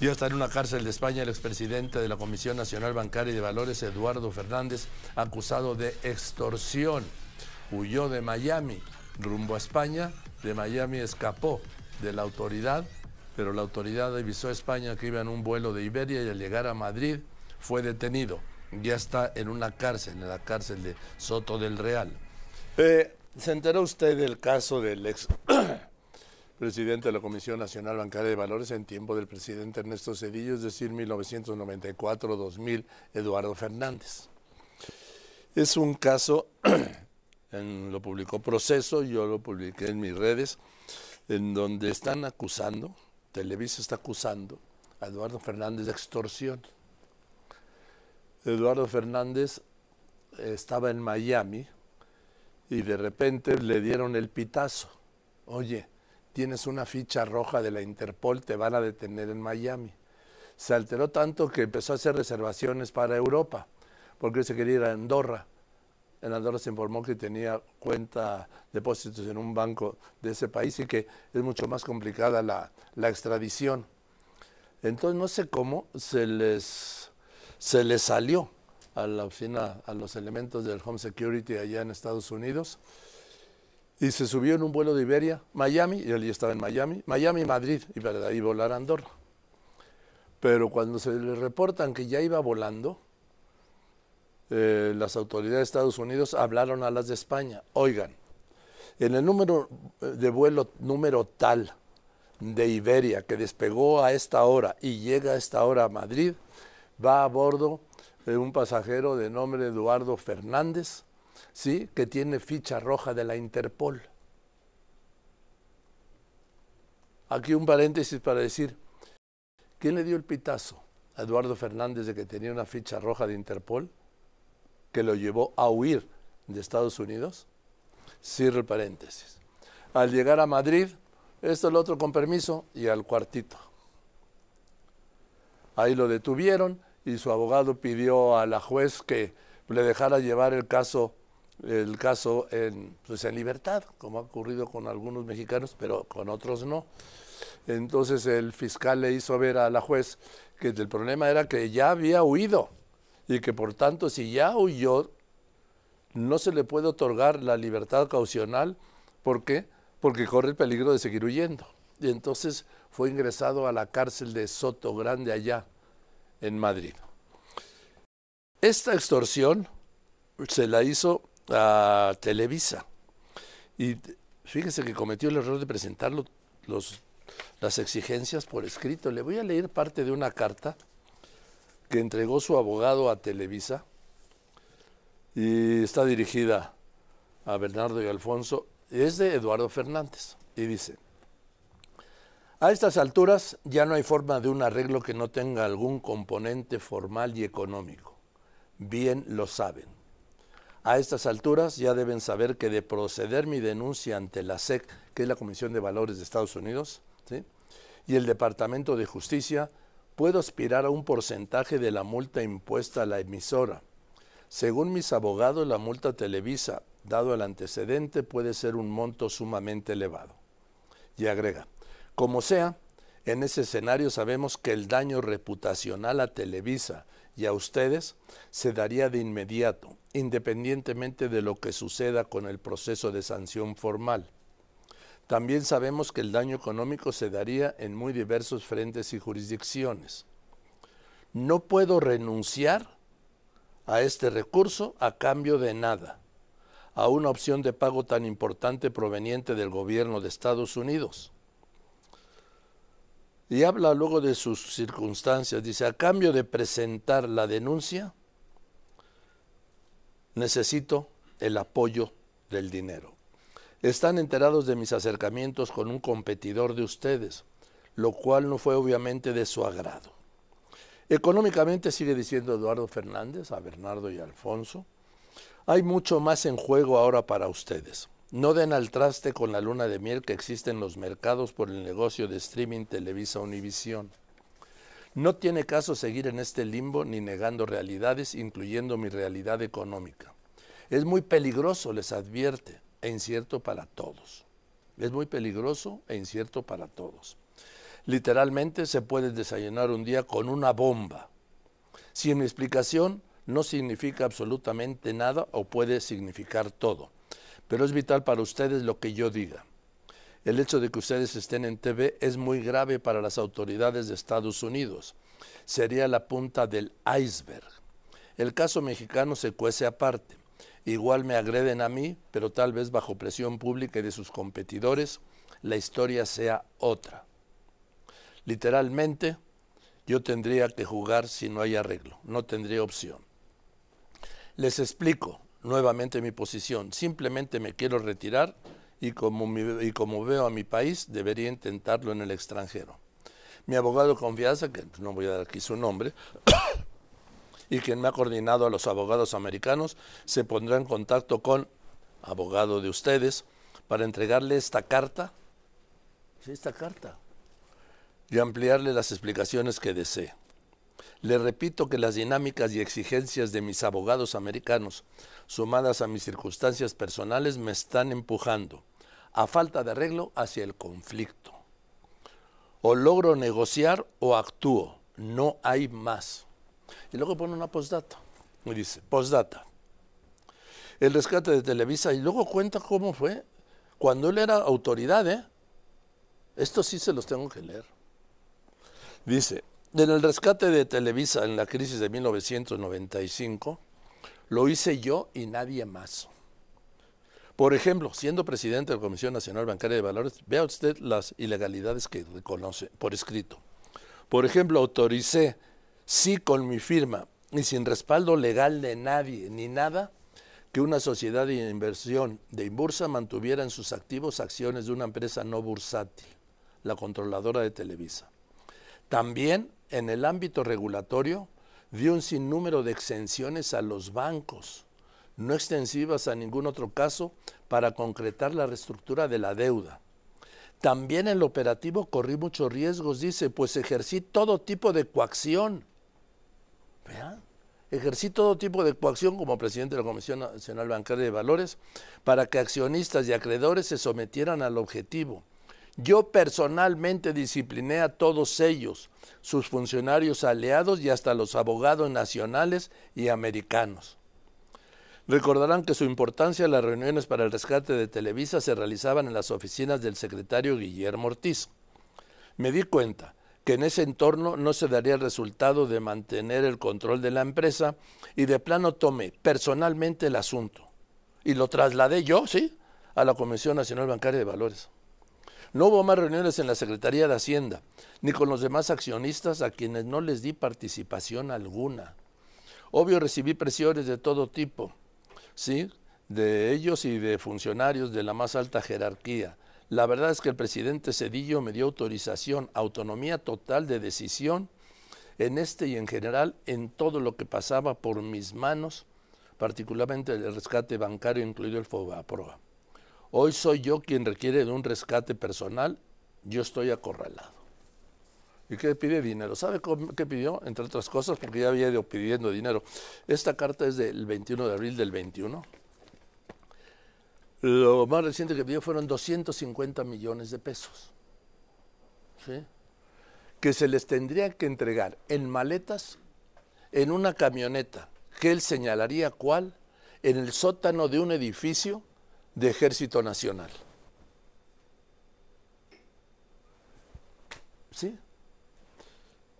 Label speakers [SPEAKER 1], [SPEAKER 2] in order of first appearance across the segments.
[SPEAKER 1] Ya está en una cárcel de España el expresidente de la Comisión Nacional Bancaria y de Valores, Eduardo Fernández, acusado de extorsión. Huyó de Miami rumbo a España, de Miami escapó de la autoridad, pero la autoridad avisó a España que iba en un vuelo de Iberia y al llegar a Madrid fue detenido. Ya está en una cárcel, en la cárcel de Soto del Real. Eh, ¿Se enteró usted del caso del ex presidente de la Comisión Nacional Bancaria de Valores en tiempo del presidente Ernesto Cedillo, es decir, 1994-2000, Eduardo Fernández? Es un caso, en, lo publicó Proceso, yo lo publiqué en mis redes, en donde están acusando, Televisa está acusando a Eduardo Fernández de extorsión. Eduardo Fernández estaba en Miami y de repente le dieron el pitazo. Oye, tienes una ficha roja de la Interpol, te van a detener en Miami. Se alteró tanto que empezó a hacer reservaciones para Europa, porque se quería ir a Andorra. En Andorra se informó que tenía cuenta, depósitos en un banco de ese país y que es mucho más complicada la, extradición. Entonces no sé cómo se les, se les salió a la oficina, a los elementos del Home Security allá en Estados Unidos. Y se subió en un vuelo de Iberia, Miami, y él ya estaba en Miami, Miami, Madrid, y para ahí volar a Andorra. Pero cuando se le reportan que ya iba volando, eh, las autoridades de Estados Unidos hablaron a las de España. Oigan, en el número de vuelo número tal de Iberia que despegó a esta hora y llega a esta hora a Madrid, va a bordo un pasajero de nombre Eduardo Fernández, ¿sí? que tiene ficha roja de la Interpol. Aquí un paréntesis para decir, ¿quién le dio el pitazo a Eduardo Fernández de que tenía una ficha roja de Interpol que lo llevó a huir de Estados Unidos? Cierro el paréntesis. Al llegar a Madrid, esto, el otro con permiso y al cuartito. Ahí lo detuvieron, y su abogado pidió a la juez que le dejara llevar el caso el caso en, pues en libertad, como ha ocurrido con algunos mexicanos, pero con otros no. Entonces el fiscal le hizo ver a la juez que el problema era que ya había huido y que por tanto si ya huyó, no se le puede otorgar la libertad caucional. ¿Por qué? Porque corre el peligro de seguir huyendo. Y entonces fue ingresado a la cárcel de Soto Grande allá, en Madrid. Esta extorsión se la hizo a Televisa. Y fíjese que cometió el error de presentar los, las exigencias por escrito. Le voy a leer parte de una carta que entregó su abogado a Televisa y está dirigida a Bernardo y Alfonso. Es de Eduardo Fernández y dice, a estas alturas ya no hay forma de un arreglo que no tenga algún componente formal y económico. Bien lo saben. A estas alturas ya deben saber que de proceder mi denuncia ante la SEC, que es la Comisión de Valores de Estados Unidos, y el Departamento de Justicia, puedo aspirar a un porcentaje de la multa impuesta a la emisora. Según mis abogados, la multa Televisa, dado el antecedente, puede ser un monto sumamente elevado. Y agrega, como sea, en ese escenario sabemos que el daño reputacional a Televisa y a ustedes se daría de inmediato, independientemente de lo que suceda con el proceso de sanción formal. También sabemos que el daño económico se daría en muy diversos frentes y jurisdicciones. No puedo renunciar a este recurso a cambio de nada, a una opción de pago tan importante proveniente del gobierno de Estados Unidos y habla luego de sus circunstancias. Dice, a cambio de presentar la denuncia, necesito el apoyo del dinero. Están enterados de mis acercamientos con un competidor de ustedes, lo cual no fue obviamente de su agrado. Económicamente, sigue diciendo Eduardo Fernández a Bernardo y Alfonso, hay mucho más en juego ahora para ustedes. No den al traste con la luna de miel que existe en los mercados por el negocio de streaming Televisa Univisión. No tiene caso seguir en este limbo ni negando realidades, incluyendo mi realidad económica. Es muy peligroso, les advierte, e incierto para todos. Es muy peligroso e incierto para todos. Literalmente se puede desayunar un día con una bomba. Si mi explicación no significa absolutamente nada o puede significar todo, pero es vital para ustedes lo que yo diga. El hecho de que ustedes estén en TV es muy grave para las autoridades de Estados Unidos. Sería la punta del iceberg. El caso mexicano se cuece aparte. Igual me agreden a mí, pero tal vez bajo presión pública y de sus competidores, la historia sea otra. Literalmente, yo tendría que jugar si no hay arreglo, no tendría opción. Les explico nuevamente mi posición, simplemente me quiero retirar y como, y como veo a mi país, debería intentarlo en el extranjero. Mi abogado de confianza, que no voy a dar aquí su nombre, y quien me ha coordinado a los abogados americanos, se pondrá en contacto con abogado de ustedes para entregarle esta carta, esta carta, y ampliarle las explicaciones que desee. Le repito que las dinámicas y exigencias de mis abogados americanos, sumadas a mis circunstancias personales, me están empujando, a falta de arreglo, hacia el conflicto. O logro negociar o actúo, no hay más. Y luego pone una postdata, y dice, postdata, el rescate de Televisa, y luego cuenta cómo fue cuando él era autoridad, ¿eh? Esto sí se los tengo que leer. Dice, en el rescate de Televisa en la crisis de 1995, lo hice yo y nadie más. Por ejemplo, siendo presidente de la Comisión Nacional Bancaria de Valores, vea usted las ilegalidades que reconoce por escrito. Por ejemplo, autoricé, sí con mi firma y sin respaldo legal de nadie ni nada, que una sociedad de inversión de Inbursa mantuviera en sus activos acciones de una empresa no bursátil, la controladora de Televisa. También en el ámbito regulatorio dio un sinnúmero de exenciones a los bancos, no extensivas a ningún otro caso, para concretar la reestructura de la deuda. También en el operativo corrí muchos riesgos, dice, pues ejercí todo tipo de coacción. Vean, ejercí todo tipo de coacción como presidente de la Comisión Nacional Bancaria de Valores para que accionistas y acreedores se sometieran al objetivo yo personalmente discipliné a todos ellos, sus funcionarios aliados y hasta los abogados nacionales y americanos. Recordarán que su importancia en las reuniones para el rescate de Televisa se realizaban en las oficinas del secretario Guillermo Ortiz. Me di cuenta que en ese entorno no se daría el resultado de mantener el control de la empresa y de plano tomé personalmente el asunto y lo trasladé yo, sí, a la Comisión Nacional Bancaria de Valores. No hubo más reuniones en la Secretaría de Hacienda, ni con los demás accionistas a quienes no les di participación alguna. Obvio recibí presiones de todo tipo, ¿sí? De ellos y de funcionarios de la más alta jerarquía. La verdad es que el presidente Cedillo me dio autorización, autonomía total de decisión en este y en general en todo lo que pasaba por mis manos, particularmente el rescate bancario, incluido el FOBAPROA. Hoy soy yo quien requiere de un rescate personal, yo estoy acorralado. ¿Y qué pide dinero? ¿Sabe qué pidió? Entre otras cosas, porque ya había ido pidiendo dinero. Esta carta es del 21 de abril del 21. Lo más reciente que pidió fueron 250 millones de pesos. ¿Sí? Que se les tendría que entregar en maletas, en una camioneta, que él señalaría cuál, en el sótano de un edificio de Ejército Nacional. ¿Sí?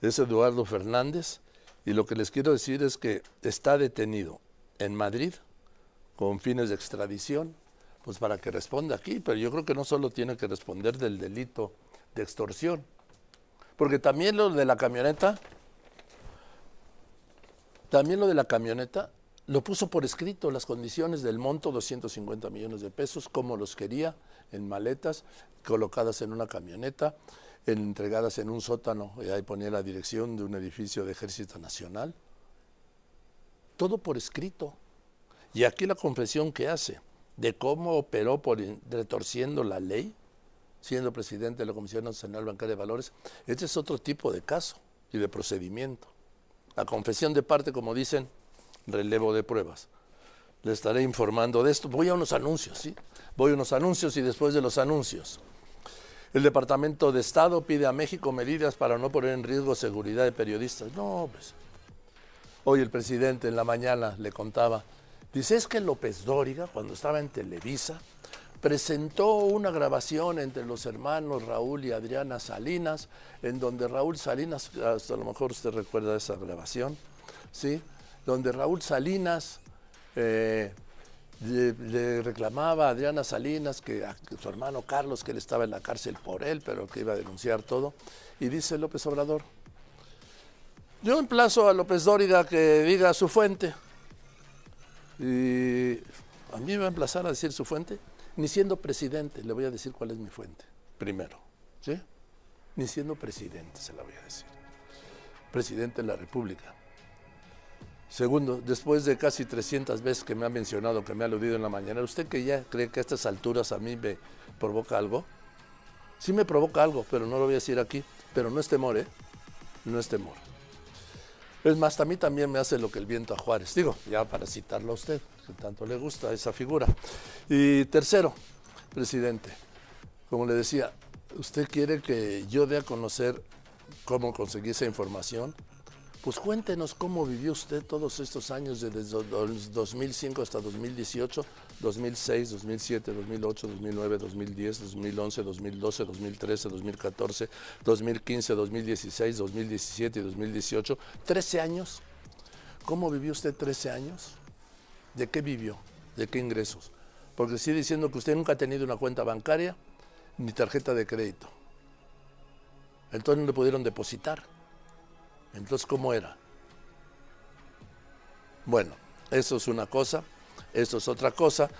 [SPEAKER 1] Es Eduardo Fernández y lo que les quiero decir es que está detenido en Madrid con fines de extradición, pues para que responda aquí, pero yo creo que no solo tiene que responder del delito de extorsión, porque también lo de la camioneta, también lo de la camioneta lo puso por escrito las condiciones del monto, 250 millones de pesos, como los quería, en maletas, colocadas en una camioneta, entregadas en un sótano, y ahí ponía la dirección de un edificio de Ejército Nacional. Todo por escrito. Y aquí la confesión que hace de cómo operó por retorciendo la ley, siendo presidente de la Comisión Nacional Bancaria de Valores, este es otro tipo de caso y de procedimiento. La confesión de parte, como dicen, relevo de pruebas. Le estaré informando de esto. Voy a unos anuncios, ¿sí? Voy a unos anuncios y después de los anuncios. El Departamento de Estado pide a México medidas para no poner en riesgo seguridad de periodistas. No, pues. Hoy el presidente en la mañana le contaba, dice, es que López Dóriga, cuando estaba en Televisa, presentó una grabación entre los hermanos Raúl y Adriana Salinas, en donde Raúl Salinas, hasta a lo mejor usted recuerda esa grabación, ¿sí? Donde Raúl Salinas eh, le, reclamaba a Adriana Salinas que, a, su hermano Carlos, que él estaba en la cárcel por él, pero que iba a denunciar todo. Y dice López Obrador, yo emplazo a López Dóriga que diga su fuente. Y a mí me va a emplazar a decir su fuente. Ni siendo presidente, le voy a decir cuál es mi fuente. Primero, ¿sí? Ni siendo presidente, se la voy a decir. Presidente de la República. Segundo, después de casi 300 veces que me ha mencionado, que me ha aludido en la mañana, ¿usted que ya cree que a estas alturas a mí me provoca algo? Sí me provoca algo, pero no lo voy a decir aquí. Pero no es temor, ¿eh? No es temor. Es más, a mí también me hace lo que el viento a Juárez. Digo, ya para citarlo a usted, que tanto le gusta esa figura. Y tercero, presidente, como le decía, ¿usted quiere que yo dé a conocer cómo conseguí esa información? Pues cuéntenos cómo vivió usted todos estos años desde 2005 hasta 2018, 2006, 2007, 2008, 2009, 2010, 2011, 2012, 2013, 2014, 2015, 2016, 2017 y 2018. 13 años. ¿Cómo vivió usted 13 años? ¿De qué vivió? ¿De qué ingresos? Porque sigue diciendo que usted nunca ha tenido una cuenta bancaria ni tarjeta de crédito. Entonces no le pudieron depositar. Entonces, ¿cómo era? Bueno, eso es una cosa, eso es otra cosa,